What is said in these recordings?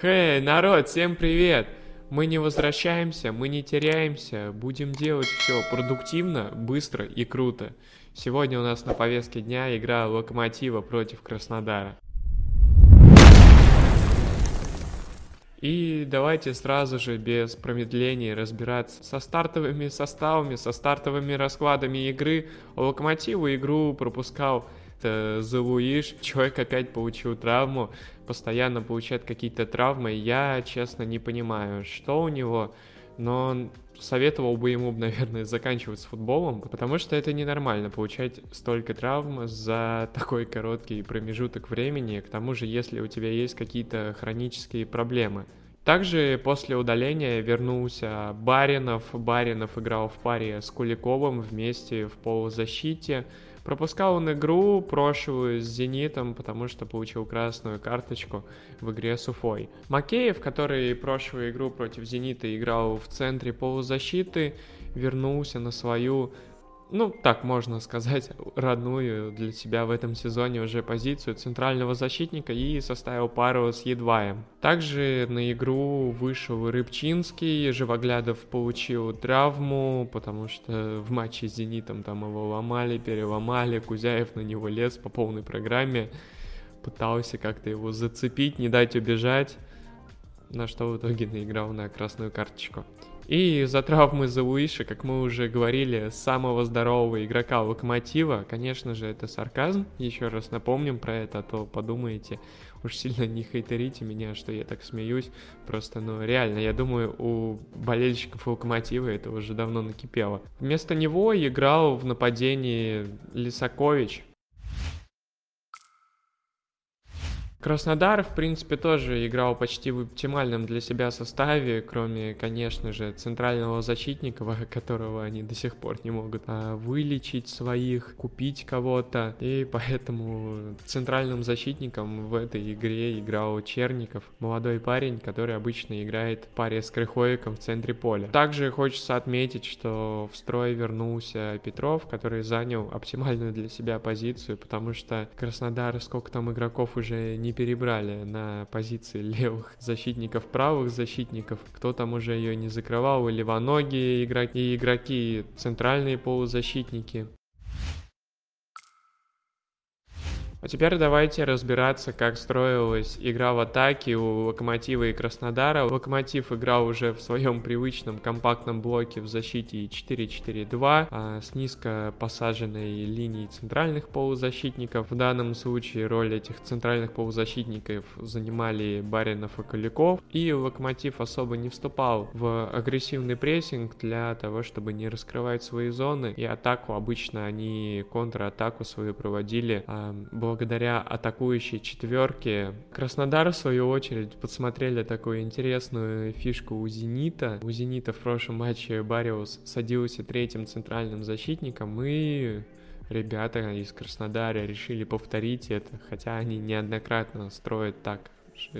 Хей, народ, всем привет! Мы не возвращаемся, мы не теряемся, будем делать все продуктивно, быстро и круто. Сегодня у нас на повестке дня игра Локомотива против Краснодара. И давайте сразу же без промедлений разбираться со стартовыми составами, со стартовыми раскладами игры. Локомотиву игру пропускал Зелуиш, человек опять получил травму, постоянно получает какие-то травмы. Я, честно, не понимаю, что у него, но советовал бы ему, наверное, заканчивать с футболом, потому что это ненормально, получать столько травм за такой короткий промежуток времени, к тому же, если у тебя есть какие-то хронические проблемы. Также после удаления вернулся Баринов. Баринов играл в паре с Куликовым вместе в полузащите. Пропускал он игру прошлую с «Зенитом», потому что получил красную карточку в игре с Уфой. Макеев, который прошлую игру против «Зенита» играл в центре полузащиты, вернулся на свою ну, так можно сказать, родную для себя в этом сезоне уже позицию центрального защитника и составил пару с Едваем. Также на игру вышел Рыбчинский, Живоглядов получил травму, потому что в матче с Зенитом там его ломали, переломали, Кузяев на него лез по полной программе, пытался как-то его зацепить, не дать убежать, на что в итоге наиграл на красную карточку. И за травмы Зауиша, как мы уже говорили, самого здорового игрока Локомотива, конечно же, это сарказм. Еще раз напомним про это, а то подумаете, уж сильно не хейтерите меня, что я так смеюсь. Просто, ну, реально, я думаю, у болельщиков Локомотива это уже давно накипело. Вместо него играл в нападении Лисакович, Краснодар, в принципе, тоже играл почти в оптимальном для себя составе, кроме, конечно же, центрального защитника, которого они до сих пор не могут а, вылечить своих, купить кого-то. И поэтому центральным защитником в этой игре играл Черников, молодой парень, который обычно играет в паре с Крыховиком в центре поля. Также хочется отметить, что в строй вернулся Петров, который занял оптимальную для себя позицию, потому что Краснодар, сколько там игроков уже не не перебрали на позиции левых защитников, правых защитников. Кто там уже ее не закрывал, и левоногие игроки, и игроки центральные полузащитники. А теперь давайте разбираться, как строилась игра в атаке у Локомотива и Краснодара. Локомотив играл уже в своем привычном компактном блоке в защите 4-4-2 а с низко посаженной линией центральных полузащитников. В данном случае роль этих центральных полузащитников занимали Баринов и Куликов. И Локомотив особо не вступал в агрессивный прессинг для того, чтобы не раскрывать свои зоны. И атаку обычно они контратаку свою проводили а, благодаря атакующей четверке. Краснодар, в свою очередь, подсмотрели такую интересную фишку у «Зенита». У «Зенита» в прошлом матче Бариус садился третьим центральным защитником, и ребята из Краснодара решили повторить это, хотя они неоднократно строят так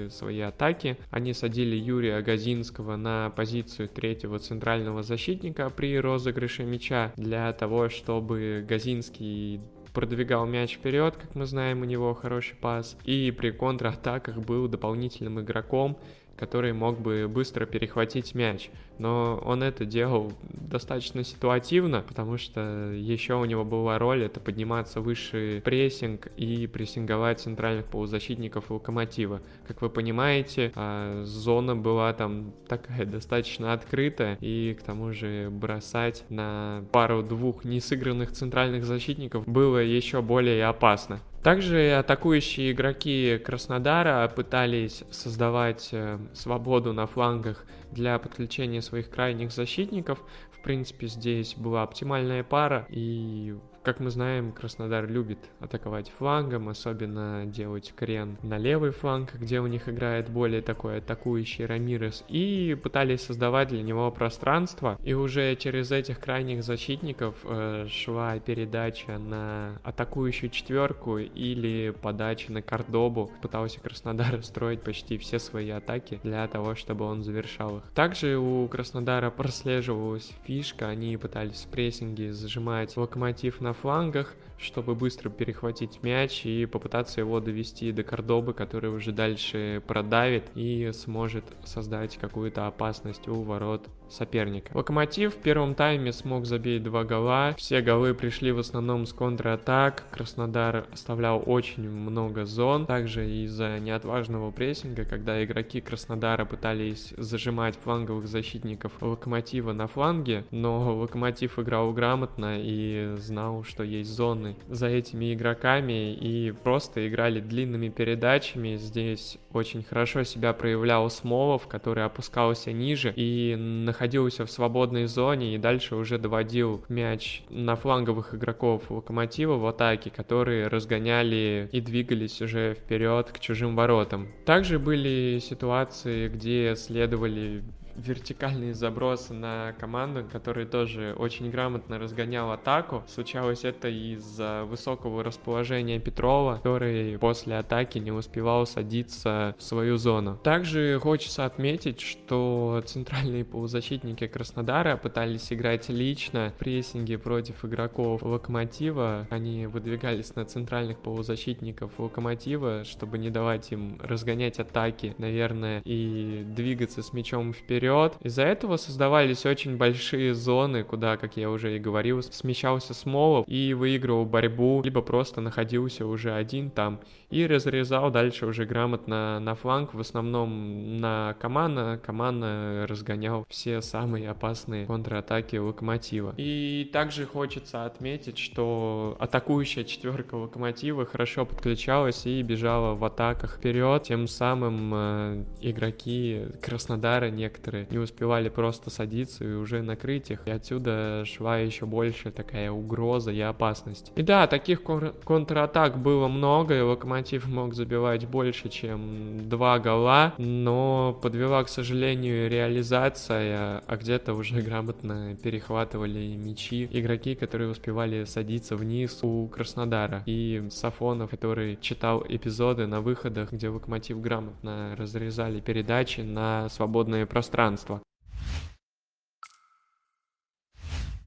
свои атаки. Они садили Юрия Газинского на позицию третьего центрального защитника при розыгрыше мяча для того, чтобы Газинский продвигал мяч вперед, как мы знаем, у него хороший пас, и при контратаках был дополнительным игроком, который мог бы быстро перехватить мяч. Но он это делал достаточно ситуативно, потому что еще у него была роль это подниматься выше прессинг и прессинговать центральных полузащитников локомотива. Как вы понимаете, а, зона была там такая достаточно открытая, и к тому же бросать на пару-двух несыгранных центральных защитников было еще более опасно. Также атакующие игроки Краснодара пытались создавать э, свободу на флангах для подключения своих крайних защитников. В принципе, здесь была оптимальная пара, и как мы знаем, Краснодар любит атаковать флангом, особенно делать крен на левый фланг, где у них играет более такой атакующий Рамирес, и пытались создавать для него пространство, и уже через этих крайних защитников э, шла передача на атакующую четверку или подача на Кордобу. Пытался Краснодар строить почти все свои атаки для того, чтобы он завершал их. Также у Краснодара прослеживалась фишка, они пытались в прессинге зажимать локомотив на флангах, чтобы быстро перехватить мяч и попытаться его довести до Кордобы, который уже дальше продавит и сможет создать какую-то опасность у ворот соперника. Локомотив в первом тайме смог забить два гола. Все голы пришли в основном с контратак. Краснодар оставлял очень много зон. Также из-за неотважного прессинга, когда игроки Краснодара пытались зажимать фланговых защитников Локомотива на фланге, но Локомотив играл грамотно и знал, что есть зоны за этими игроками и просто играли длинными передачами. Здесь очень хорошо себя проявлял Смолов, который опускался ниже и находился находился в свободной зоне и дальше уже доводил мяч на фланговых игроков Локомотива в атаке, которые разгоняли и двигались уже вперед к чужим воротам. Также были ситуации, где следовали вертикальные забросы на команду, который тоже очень грамотно разгонял атаку. Случалось это из-за высокого расположения Петрова, который после атаки не успевал садиться в свою зону. Также хочется отметить, что центральные полузащитники Краснодара пытались играть лично в прессинге против игроков Локомотива. Они выдвигались на центральных полузащитников Локомотива, чтобы не давать им разгонять атаки, наверное, и двигаться с мячом вперед вперед. Из-за этого создавались очень большие зоны, куда, как я уже и говорил, смещался Смолов и выигрывал борьбу, либо просто находился уже один там и разрезал дальше уже грамотно на фланг, в основном на Камана. Камана разгонял все самые опасные контратаки Локомотива. И также хочется отметить, что атакующая четверка Локомотива хорошо подключалась и бежала в атаках вперед, тем самым э, игроки Краснодара некоторые которые не успевали просто садиться и уже накрыть их. И отсюда шла еще больше такая угроза и опасность. И да, таких кон- контратак было много, и Локомотив мог забивать больше, чем два гола, но подвела, к сожалению, реализация, а где-то уже грамотно перехватывали мячи игроки, которые успевали садиться вниз у Краснодара. И Сафонов, который читал эпизоды на выходах, где Локомотив грамотно разрезали передачи на свободное пространство пространства.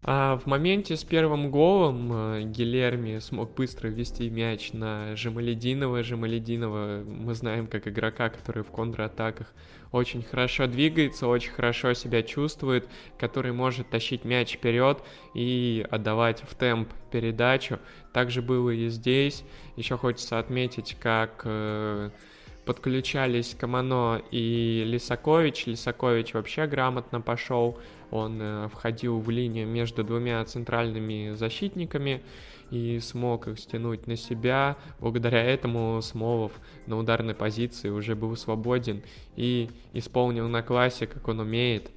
А в моменте с первым голом э, Гилерми смог быстро ввести мяч на Жемалединова. Жемалединова мы знаем как игрока, который в контратаках очень хорошо двигается, очень хорошо себя чувствует, который может тащить мяч вперед и отдавать в темп передачу. Также было и здесь. Еще хочется отметить, как э, подключались Камано и Лисакович. Лисакович вообще грамотно пошел, он э, входил в линию между двумя центральными защитниками и смог их стянуть на себя. Благодаря этому Смолов на ударной позиции уже был свободен и исполнил на классе, как он умеет.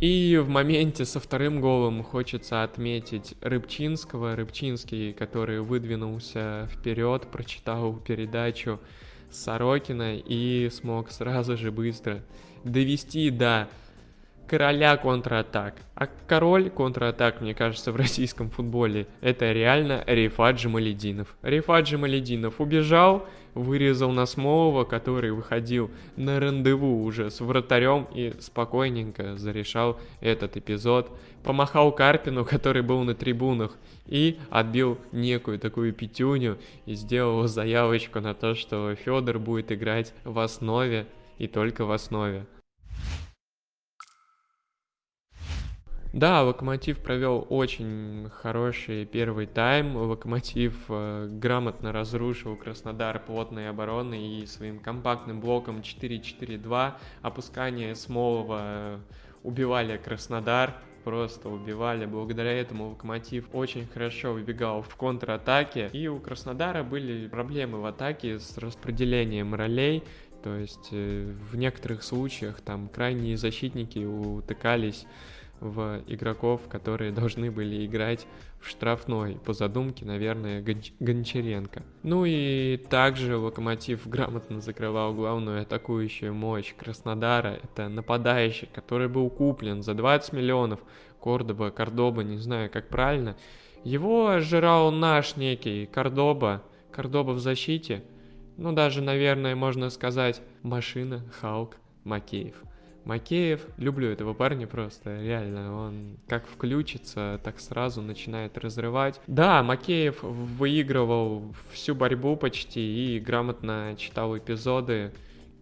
И в моменте со вторым голом хочется отметить Рыбчинского. Рыбчинский, который выдвинулся вперед, прочитал передачу Сорокина и смог сразу же быстро довести до короля контратак. А король контратак, мне кажется, в российском футболе это реально Рифат Джамалединов. Рифат Джамалединов убежал, вырезал на Смолова, который выходил на рандеву уже с вратарем и спокойненько зарешал этот эпизод. Помахал Карпину, который был на трибунах, и отбил некую такую пятюню и сделал заявочку на то, что Федор будет играть в основе и только в основе. Да, Локомотив провел очень хороший первый тайм. Локомотив э, грамотно разрушил Краснодар плотной обороны и своим компактным блоком 4-4-2 опускание Смолова э, убивали Краснодар просто убивали. Благодаря этому Локомотив очень хорошо выбегал в контратаке. И у Краснодара были проблемы в атаке с распределением ролей. То есть э, в некоторых случаях там крайние защитники утыкались в игроков, которые должны были играть в штрафной, по задумке, наверное, Гонч- Гончаренко. Ну и также Локомотив грамотно закрывал главную атакующую мощь Краснодара. Это нападающий, который был куплен за 20 миллионов. Кордоба, Кордоба, не знаю, как правильно. Его жрал наш некий Кордоба. Кордоба в защите. Ну, даже, наверное, можно сказать, машина Халк Макеев. Макеев, люблю этого парня просто, реально, он как включится, так сразу начинает разрывать. Да, Макеев выигрывал всю борьбу почти и грамотно читал эпизоды,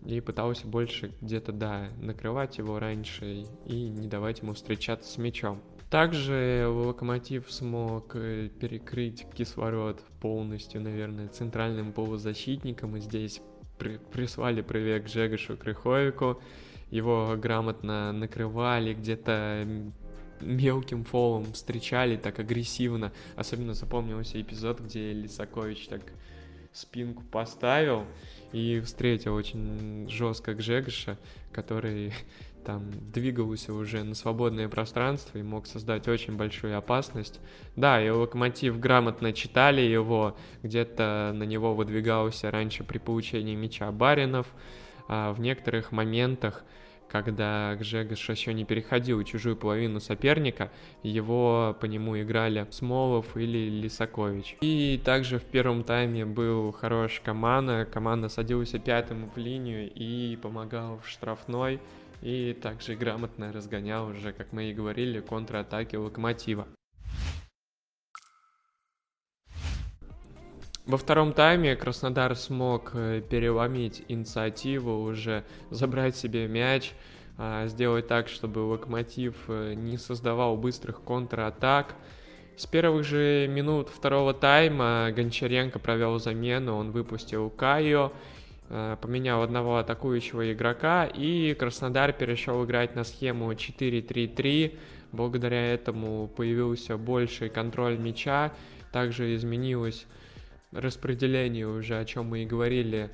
и пытался больше где-то, да, накрывать его раньше и не давать ему встречаться с мячом. Также Локомотив смог э, перекрыть кислород полностью, наверное, центральным полузащитником, и здесь при прислали привет Жегошу Крыховику, его грамотно накрывали, где-то мелким фолом встречали так агрессивно. Особенно запомнился эпизод, где Лисакович так спинку поставил и встретил очень жестко Гжегоша, который там двигался уже на свободное пространство и мог создать очень большую опасность. Да, и Локомотив грамотно читали его, где-то на него выдвигался раньше при получении мяча Баринов, а в некоторых моментах когда Гжегош еще не переходил чужую половину соперника, его по нему играли Смолов или Лисакович. И также в первом тайме был хороший команда, команда садилась пятым в линию и помогал в штрафной, и также грамотно разгонял уже, как мы и говорили, контратаки Локомотива. Во втором тайме Краснодар смог э, переломить инициативу, уже забрать себе мяч, а, сделать так, чтобы Локомотив э, не создавал быстрых контратак. С первых же минут второго тайма Гончаренко провел замену, он выпустил Кайо, э, поменял одного атакующего игрока, и Краснодар перешел играть на схему 4-3-3. Благодаря этому появился больший контроль мяча, также изменилось распределении уже, о чем мы и говорили,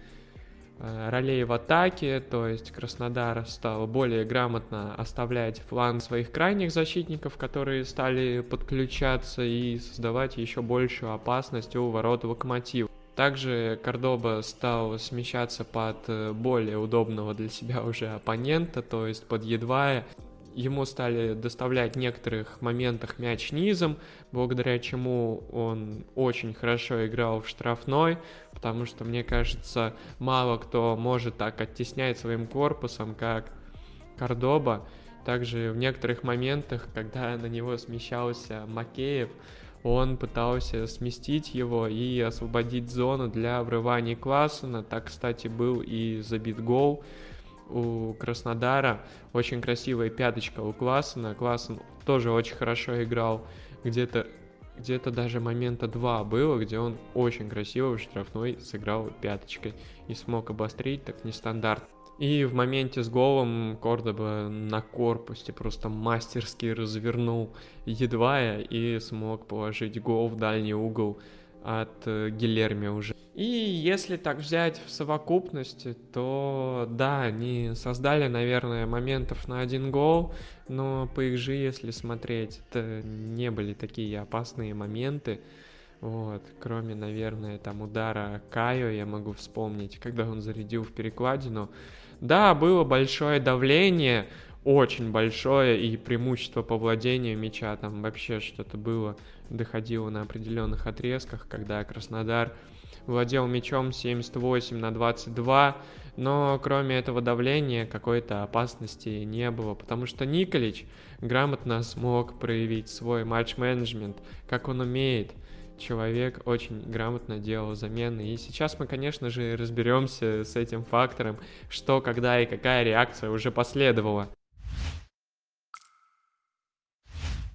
э, ролей в атаке, то есть Краснодар стал более грамотно оставлять фланг своих крайних защитников, которые стали подключаться и создавать еще большую опасность у ворот Локомотива. Также Кордоба стал смещаться под э, более удобного для себя уже оппонента, то есть под Едвая, ему стали доставлять в некоторых моментах мяч низом, благодаря чему он очень хорошо играл в штрафной, потому что, мне кажется, мало кто может так оттеснять своим корпусом, как Кордоба. Также в некоторых моментах, когда на него смещался Макеев, он пытался сместить его и освободить зону для врывания Классена. Так, кстати, был и забит гол у Краснодара. Очень красивая пяточка у Классена. Классен тоже очень хорошо играл. Где-то где-то даже момента два было, где он очень красиво в штрафной сыграл пяточкой и смог обострить так нестандарт. И в моменте с голом Кордоба на корпусе просто мастерски развернул едва и смог положить гол в дальний угол от э, Гилерми уже. И если так взять в совокупности, то да, они создали, наверное, моментов на один гол, но по их же, если смотреть, это не были такие опасные моменты. Вот, кроме, наверное, там удара Кайо, я могу вспомнить, когда он зарядил в перекладину. Да, было большое давление, очень большое, и преимущество по владению мяча там вообще что-то было, доходило на определенных отрезках, когда Краснодар владел мячом 78 на 22, но кроме этого давления какой-то опасности не было, потому что Николич грамотно смог проявить свой матч-менеджмент, как он умеет. Человек очень грамотно делал замены. И сейчас мы, конечно же, разберемся с этим фактором, что, когда и какая реакция уже последовала.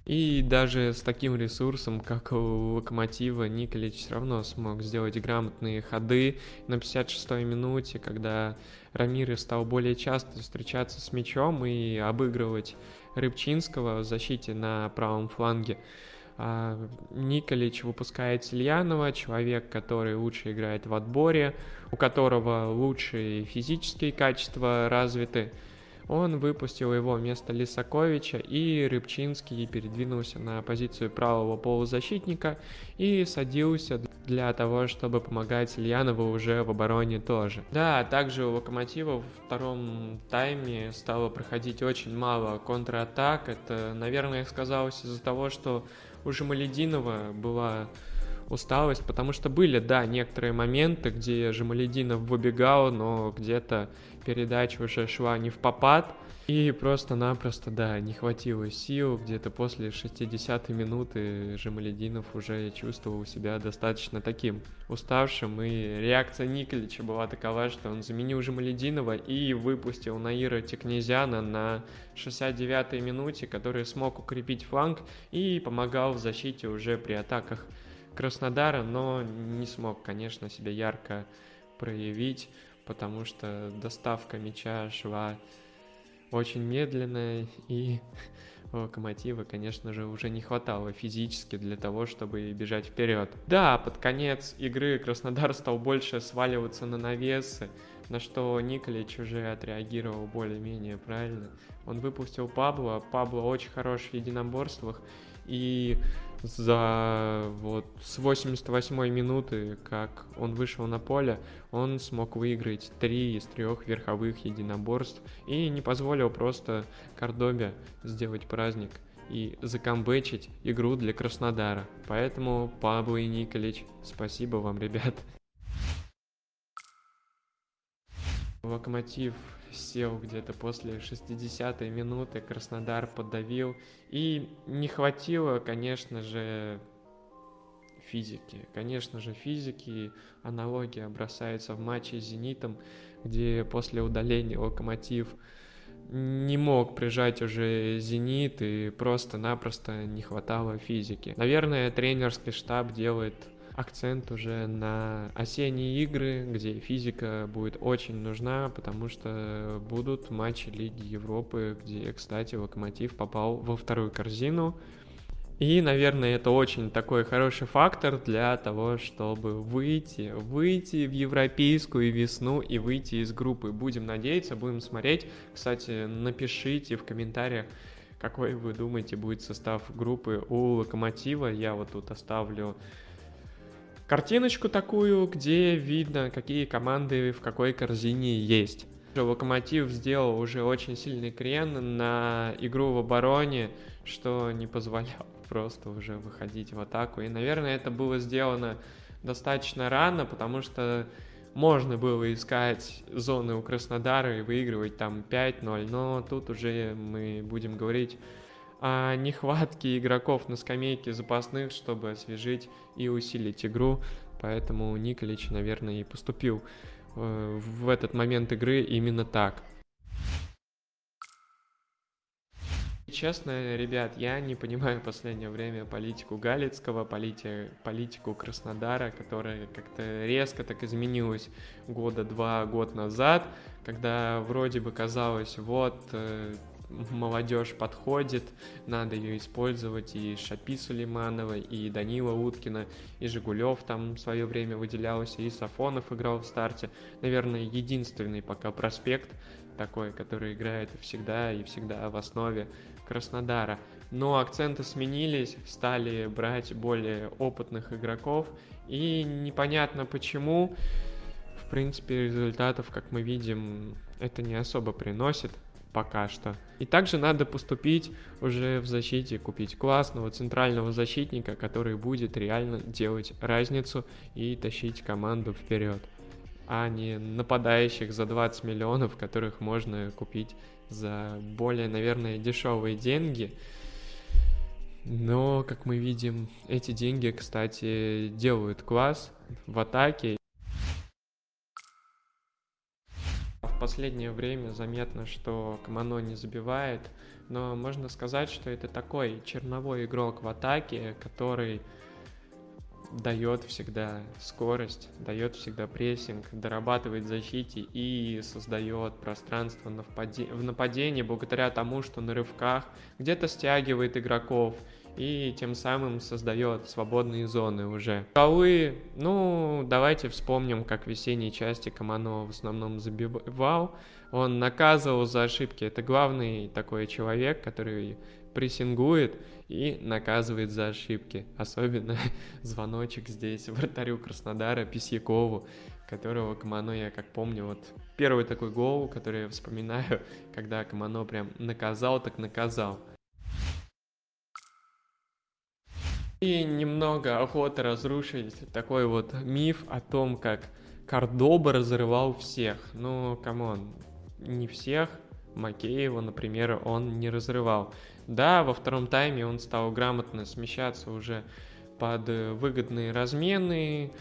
И даже с таким ресурсом, как у Локомотива, Николич все равно смог сделать грамотные ходы на 56-й минуте, когда Рамирес стал более часто встречаться с мячом и обыгрывать Рыбчинского в защите на правом фланге. А Николич выпускает Сильянова, человек, который лучше играет в отборе, у которого лучшие физические качества развиты, он выпустил его вместо Лисаковича, и Рыбчинский передвинулся на позицию правого полузащитника и садился для того, чтобы помогать Ильянову уже в обороне тоже. Да, также у Локомотива во втором тайме стало проходить очень мало контратак. Это, наверное, сказалось из-за того, что у Жамалединова была усталость, потому что были, да, некоторые моменты, где Жамалединов выбегал, но где-то передача уже шла не в попад, и просто-напросто, да, не хватило сил, где-то после 60-й минуты Жамалединов уже чувствовал себя достаточно таким уставшим, и реакция Николича была такова, что он заменил Жамалединова и выпустил Наира Текнезяна на 69-й минуте, который смог укрепить фланг и помогал в защите уже при атаках Краснодара, но не смог, конечно, себя ярко проявить, потому что доставка мяча шла очень медленная, и Локомотива, конечно же, уже не хватало физически для того, чтобы бежать вперед. Да, под конец игры Краснодар стал больше сваливаться на навесы, на что Николич уже отреагировал более-менее правильно. Он выпустил Пабло, Пабло очень хорош в единоборствах, и за вот с 88 минуты, как он вышел на поле, он смог выиграть три из трех верховых единоборств и не позволил просто Кордобе сделать праздник и закамбэчить игру для Краснодара. Поэтому Пабло и Николич, спасибо вам, ребят. Локомотив сел где-то после 60-й минуты, Краснодар подавил. И не хватило, конечно же, физики. Конечно же, физики. Аналогия бросается в матче с «Зенитом», где после удаления «Локомотив» не мог прижать уже «Зенит» и просто-напросто не хватало физики. Наверное, тренерский штаб делает акцент уже на осенние игры, где физика будет очень нужна, потому что будут матчи Лиги Европы, где, кстати, Локомотив попал во вторую корзину. И, наверное, это очень такой хороший фактор для того, чтобы выйти, выйти в европейскую весну и выйти из группы. Будем надеяться, будем смотреть. Кстати, напишите в комментариях, какой вы думаете будет состав группы у Локомотива. Я вот тут оставлю картиночку такую, где видно, какие команды в какой корзине есть. Локомотив сделал уже очень сильный крен на игру в обороне, что не позволял просто уже выходить в атаку. И, наверное, это было сделано достаточно рано, потому что можно было искать зоны у Краснодара и выигрывать там 5-0, но тут уже мы будем говорить о нехватке игроков на скамейке запасных, чтобы освежить и усилить игру. Поэтому Николич, наверное, и поступил э, в этот момент игры именно так. Честно, ребят, я не понимаю в последнее время политику Галицкого, полити... политику Краснодара, которая как-то резко так изменилась года два год назад, когда вроде бы казалось, вот э, молодежь подходит, надо ее использовать, и Шапи Сулейманова, и Данила Уткина, и Жигулев там в свое время выделялся, и Сафонов играл в старте. Наверное, единственный пока проспект такой, который играет всегда и всегда в основе Краснодара. Но акценты сменились, стали брать более опытных игроков, и непонятно почему, в принципе, результатов, как мы видим, это не особо приносит пока что. И также надо поступить уже в защите, купить классного центрального защитника, который будет реально делать разницу и тащить команду вперед, а не нападающих за 20 миллионов, которых можно купить за более, наверное, дешевые деньги. Но, как мы видим, эти деньги, кстати, делают класс в атаке Последнее время заметно, что Камано не забивает, но можно сказать, что это такой черновой игрок в атаке, который дает всегда скорость, дает всегда прессинг, дорабатывает защите и создает пространство в нападении благодаря тому, что на рывках где-то стягивает игроков, и тем самым создает свободные зоны уже. Голы, ну, давайте вспомним, как в весенней части Камано в основном забивал. Он наказывал за ошибки. Это главный такой человек, который прессингует и наказывает за ошибки. Особенно звоночек здесь вратарю Краснодара Письякову, которого Камано, я как помню, вот первый такой гол, который я вспоминаю, когда Камано прям наказал, так наказал. И немного охота разрушить такой вот миф о том, как Кордоба разрывал всех. Ну, come on, не всех. Макеева, например, он не разрывал. Да, во втором тайме он стал грамотно смещаться уже под выгодные размены,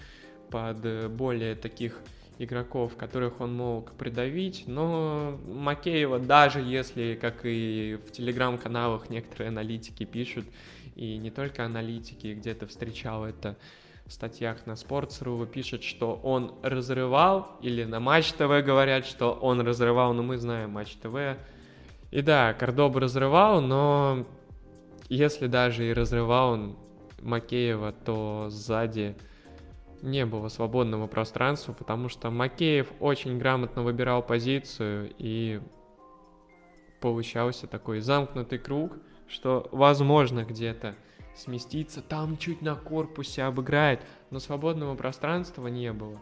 под более таких игроков, которых он мог придавить, но Макеева, даже если, как и в телеграм-каналах некоторые аналитики пишут, и не только аналитики, где-то встречал это в статьях на Sports.ru, пишут, что он разрывал, или на Матч ТВ говорят, что он разрывал, но мы знаем Матч ТВ. И да, Кордоба разрывал, но если даже и разрывал он Макеева, то сзади не было свободного пространства, потому что Макеев очень грамотно выбирал позицию и получался такой замкнутый круг, что возможно где-то сместиться, там чуть на корпусе обыграет, но свободного пространства не было.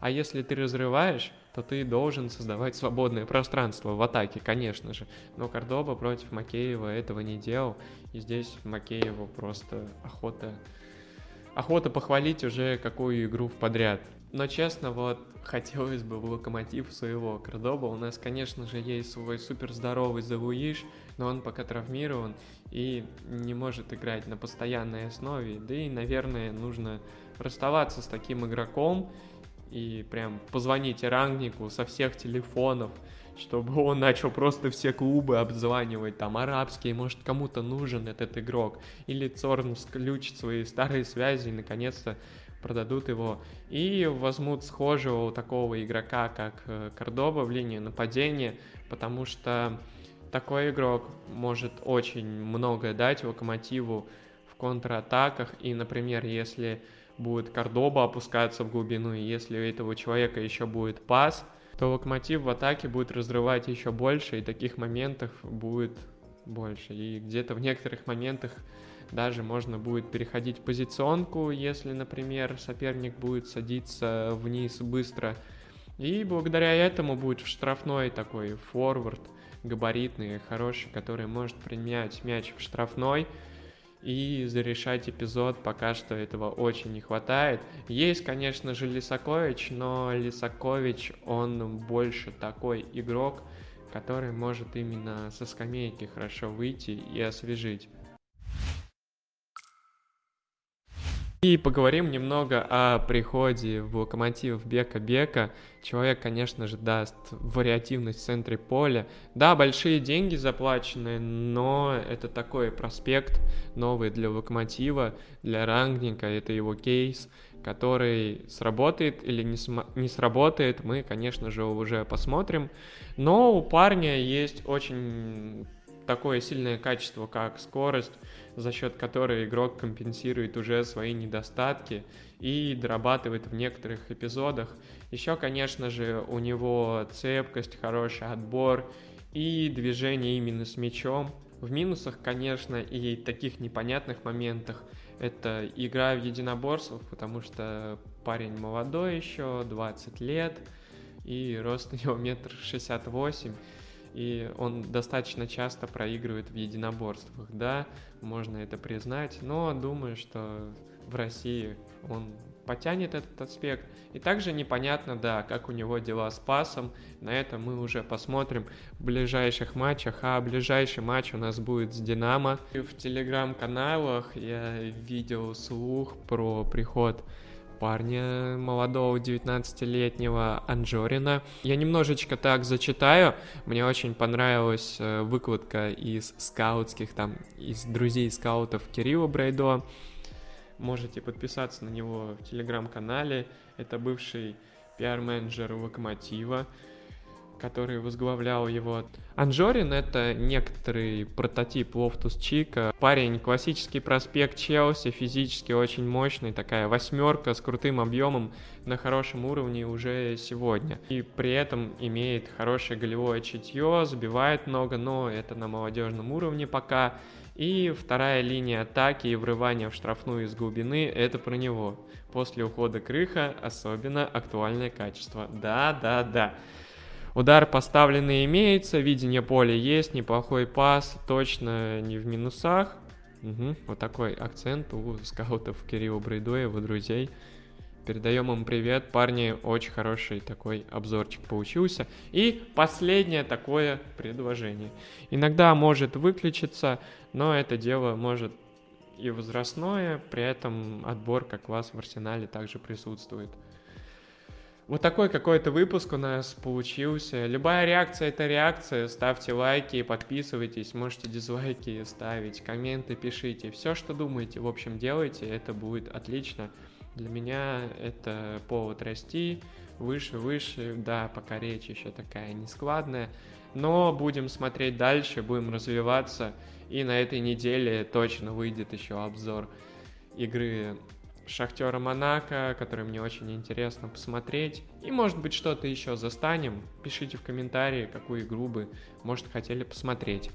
А если ты разрываешь, то ты должен создавать свободное пространство в атаке, конечно же. Но Кордоба против Макеева этого не делал, и здесь Макееву просто охота охота похвалить уже какую игру в подряд. Но честно, вот хотелось бы в локомотив своего Кордоба. У нас, конечно же, есть свой супер здоровый Завуиш, но он пока травмирован и не может играть на постоянной основе. Да и, наверное, нужно расставаться с таким игроком и прям позвонить рангнику со всех телефонов, чтобы он начал просто все клубы обзванивать, там, арабские, может, кому-то нужен этот игрок, или Цорн включит свои старые связи и, наконец-то, продадут его, и возьмут схожего такого игрока, как э, Кордоба в линии нападения, потому что такой игрок может очень многое дать Локомотиву в контратаках, и, например, если будет Кордоба опускаться в глубину, и если у этого человека еще будет пас, то Локомотив в атаке будет разрывать еще больше, и таких моментов будет больше. И где-то в некоторых моментах даже можно будет переходить позиционку, если, например, соперник будет садиться вниз быстро. И благодаря этому будет в штрафной такой форвард, габаритный, хороший, который может применять мяч в штрафной, и зарешать эпизод пока что этого очень не хватает. Есть, конечно же, Лисакович, но Лисакович, он больше такой игрок, который может именно со скамейки хорошо выйти и освежить. И поговорим немного о приходе в локомотив Бека Бека. Человек, конечно же, даст вариативность в центре поля. Да, большие деньги заплачены, но это такой проспект новый для локомотива, для рангника. Это его кейс, который сработает или не, см- не сработает, мы, конечно же, уже посмотрим. Но у парня есть очень такое сильное качество, как скорость, за счет которой игрок компенсирует уже свои недостатки и дорабатывает в некоторых эпизодах. Еще, конечно же, у него цепкость, хороший отбор и движение именно с мячом. В минусах, конечно, и таких непонятных моментах это игра в единоборствах, потому что парень молодой еще, 20 лет, и рост у него метр шестьдесят восемь и он достаточно часто проигрывает в единоборствах, да, можно это признать, но думаю, что в России он потянет этот аспект. И также непонятно, да, как у него дела с пасом. На это мы уже посмотрим в ближайших матчах. А ближайший матч у нас будет с Динамо. И в телеграм-каналах я видел слух про приход парня молодого 19-летнего Анжорина. Я немножечко так зачитаю. Мне очень понравилась э, выкладка из скаутских, там, из друзей скаутов Кирилла Брейдо. Можете подписаться на него в телеграм-канале. Это бывший пиар-менеджер Локомотива который возглавлял его. Анжорин — это некоторый прототип Лофтус-Чика. Парень, классический проспект Челси, физически очень мощный, такая восьмерка с крутым объемом на хорошем уровне уже сегодня. И при этом имеет хорошее голевое чутье, забивает много, но это на молодежном уровне пока. И вторая линия атаки и врывания в штрафную из глубины — это про него. После ухода Крыха особенно актуальное качество. Да, да, да. Удар поставленный имеется, видение поля есть, неплохой пас, точно не в минусах. Угу. Вот такой акцент у скаутов Кирилла Брейдоева, друзей. Передаем им привет. Парни, очень хороший такой обзорчик получился. И последнее такое предложение. Иногда может выключиться, но это дело может и возрастное, при этом отбор, как вас в арсенале, также присутствует. Вот такой какой-то выпуск у нас получился. Любая реакция — это реакция. Ставьте лайки, подписывайтесь, можете дизлайки ставить, комменты пишите. Все, что думаете, в общем, делайте, это будет отлично. Для меня это повод расти выше, выше. Да, пока речь еще такая нескладная. Но будем смотреть дальше, будем развиваться. И на этой неделе точно выйдет еще обзор игры Шахтера Монако, который мне очень интересно посмотреть. И может быть что-то еще застанем. Пишите в комментарии, какую игру бы, может, хотели посмотреть.